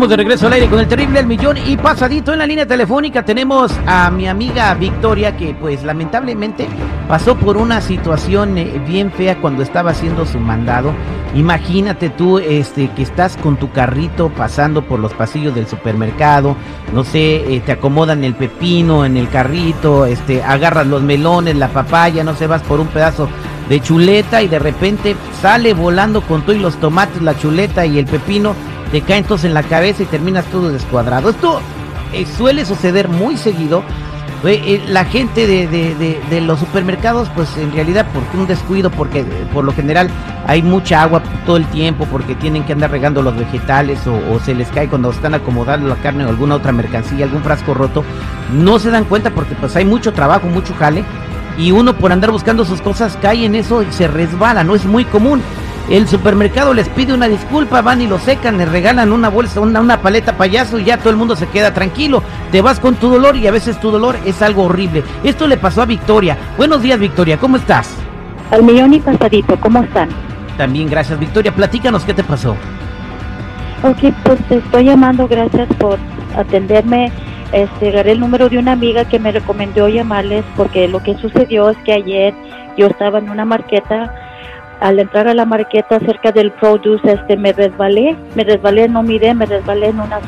De regreso al aire con el terrible El Millón y pasadito en la línea telefónica tenemos a mi amiga Victoria que pues lamentablemente pasó por una situación eh, bien fea cuando estaba haciendo su mandado. Imagínate tú este que estás con tu carrito pasando por los pasillos del supermercado, no sé, eh, te acomodan el pepino en el carrito, este agarras los melones, la papaya, no sé, vas por un pedazo de chuleta y de repente sale volando con tú y los tomates, la chuleta y el pepino te cae entonces en la cabeza y terminas todo descuadrado. Esto eh, suele suceder muy seguido. Eh, la gente de, los supermercados, pues en realidad por un descuido, porque por lo general hay mucha agua todo el tiempo, porque tienen que andar regando los vegetales o, se les cae cuando están acomodando la carne o alguna otra mercancía, algún frasco roto, no se dan cuenta porque pues hay mucho trabajo, mucho jale, y uno por andar buscando sus cosas cae en eso y se resbala, no es muy común. El supermercado les pide una disculpa, van y lo secan, les regalan una bolsa, una, una paleta payaso y ya todo el mundo se queda tranquilo. Te vas con tu dolor y a veces tu dolor es algo horrible. Esto le pasó a Victoria. Buenos días, Victoria, ¿cómo estás? Al millón y pasadito, ¿cómo están? También, gracias, Victoria. Platícanos qué te pasó. Ok, pues te estoy llamando, gracias por atenderme. Este, agarré el número de una amiga que me recomendó llamarles porque lo que sucedió es que ayer yo estaba en una marqueta al entrar a la marqueta cerca del produce este me resbalé, me resbalé, no miré, me resbalé en unas,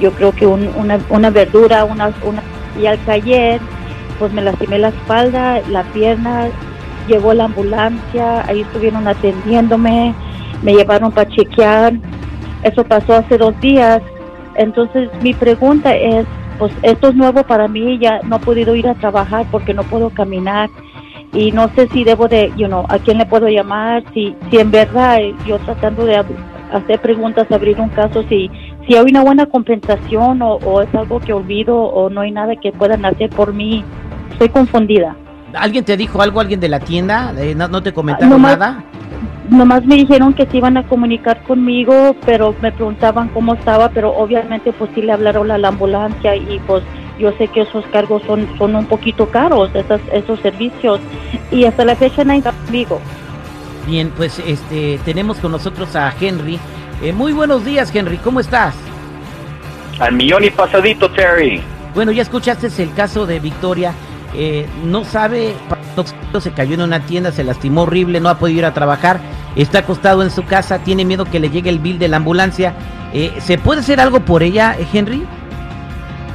yo creo que una, una verdura, una, una, y al caer, pues me lastimé la espalda, la pierna, llegó la ambulancia, ahí estuvieron atendiéndome, me llevaron para chequear, eso pasó hace dos días, entonces mi pregunta es, pues esto es nuevo para mí, ya no he podido ir a trabajar porque no puedo caminar, y no sé si debo de, you know, a quién le puedo llamar, si, si en verdad yo tratando de hacer preguntas, abrir un caso, si, si hay una buena compensación o, es algo que olvido o no hay nada que puedan hacer por mí. Estoy confundida. ¿Alguien te dijo algo, alguien de la tienda? Eh, ¿No, te comentaron nada? Nomás me dijeron que se iban a comunicar conmigo, pero me preguntaban cómo estaba, pero obviamente pues sí le hablaron a la ambulancia y pues yo sé que esos cargos son, son un poquito caros, esos, esos servicios, y hasta la fecha nadie está conmigo. Bien, pues este tenemos con nosotros a Henry. Eh, muy buenos días, Henry, ¿cómo estás? Al millón y pasadito, Terry. Bueno, ya escuchaste el caso de Victoria. Eh, no sabe, se cayó en una tienda, se lastimó horrible, no ha podido ir a trabajar, está acostado en su casa, tiene miedo que le llegue el bill de la ambulancia. Eh, ¿Se puede hacer algo por ella, Henry?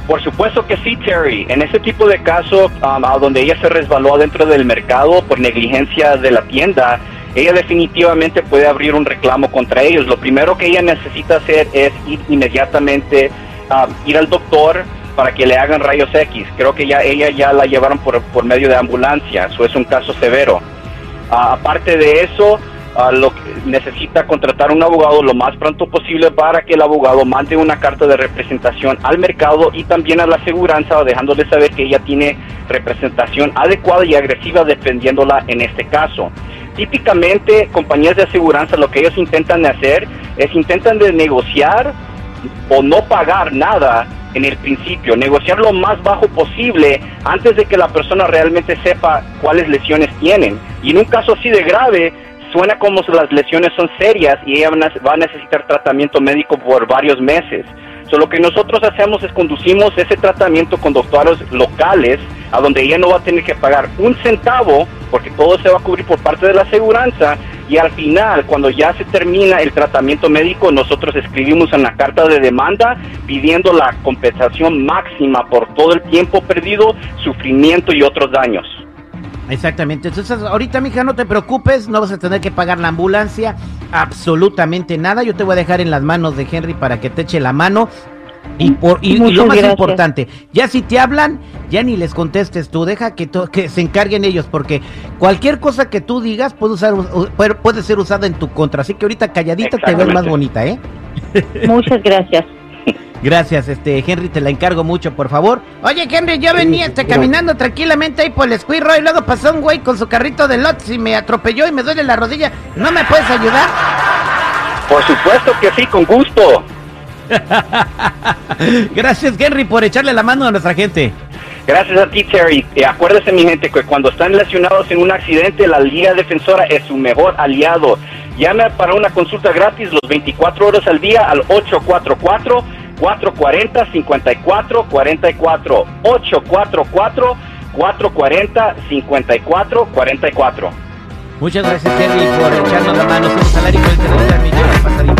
Por supuesto que sí, Terry. En ese tipo de caso, um, donde ella se resbaló dentro del mercado por negligencia de la tienda, ella definitivamente puede abrir un reclamo contra ellos. Lo primero que ella necesita hacer es ir inmediatamente, a um, ir al doctor para que le hagan rayos X. Creo que ya ella ya la llevaron por, por medio de ambulancia. Eso es un caso severo. Ah, aparte de eso, lo que necesita contratar un abogado lo más pronto posible para que el abogado mande una carta de representación al mercado y también a la aseguranza dejándole saber que ella tiene representación adecuada y agresiva defendiéndola en este caso. Típicamente compañías de aseguranza lo que ellos intentan hacer es intentan de negociar o no pagar nada en el principio, negociar lo más bajo posible antes de que la persona realmente sepa cuáles lesiones tienen. Y en un caso así de grave, suena como si las lesiones son serias y ella va a necesitar tratamiento médico por varios meses. So, lo que nosotros hacemos es conducimos ese tratamiento con doctores locales a donde ella no va a tener que pagar un centavo porque todo se va a cubrir por parte de la aseguranza y al final cuando ya se termina el tratamiento médico nosotros escribimos en la carta de demanda pidiendo la compensación máxima por todo el tiempo perdido, sufrimiento y otros daños. Exactamente. Entonces, ahorita, mija, no te preocupes, no vas a tener que pagar la ambulancia, absolutamente nada. Yo te voy a dejar en las manos de Henry para que te eche la mano. Y, por, y, lo más importante, ya si te hablan, ya ni les contestes tú, deja que, que se encarguen ellos, porque cualquier cosa que tú digas puede, usar, puede ser usada en tu contra. Así que ahorita calladita te ves más bonita, ¿eh? Muchas gracias. Gracias, este Henry, te la encargo mucho, por favor. Oye, Henry, yo venía este, caminando tranquilamente ahí por el escuirro y luego pasó un güey con su carrito de lotes y me atropelló y me duele la rodilla. ¿No me puedes ayudar? Por supuesto que sí, con gusto. Gracias, Henry, por echarle la mano a nuestra gente. Gracias a ti, Terry. Y acuérdese, mi gente, que cuando están lesionados en un accidente, la Liga Defensora es su mejor aliado Llame para una consulta gratis los 24 horas al día al 844 440 5444 844 440 5444 Muchas gracias, Terry, por echarnos la mano. Somos al aire el terrible al millón.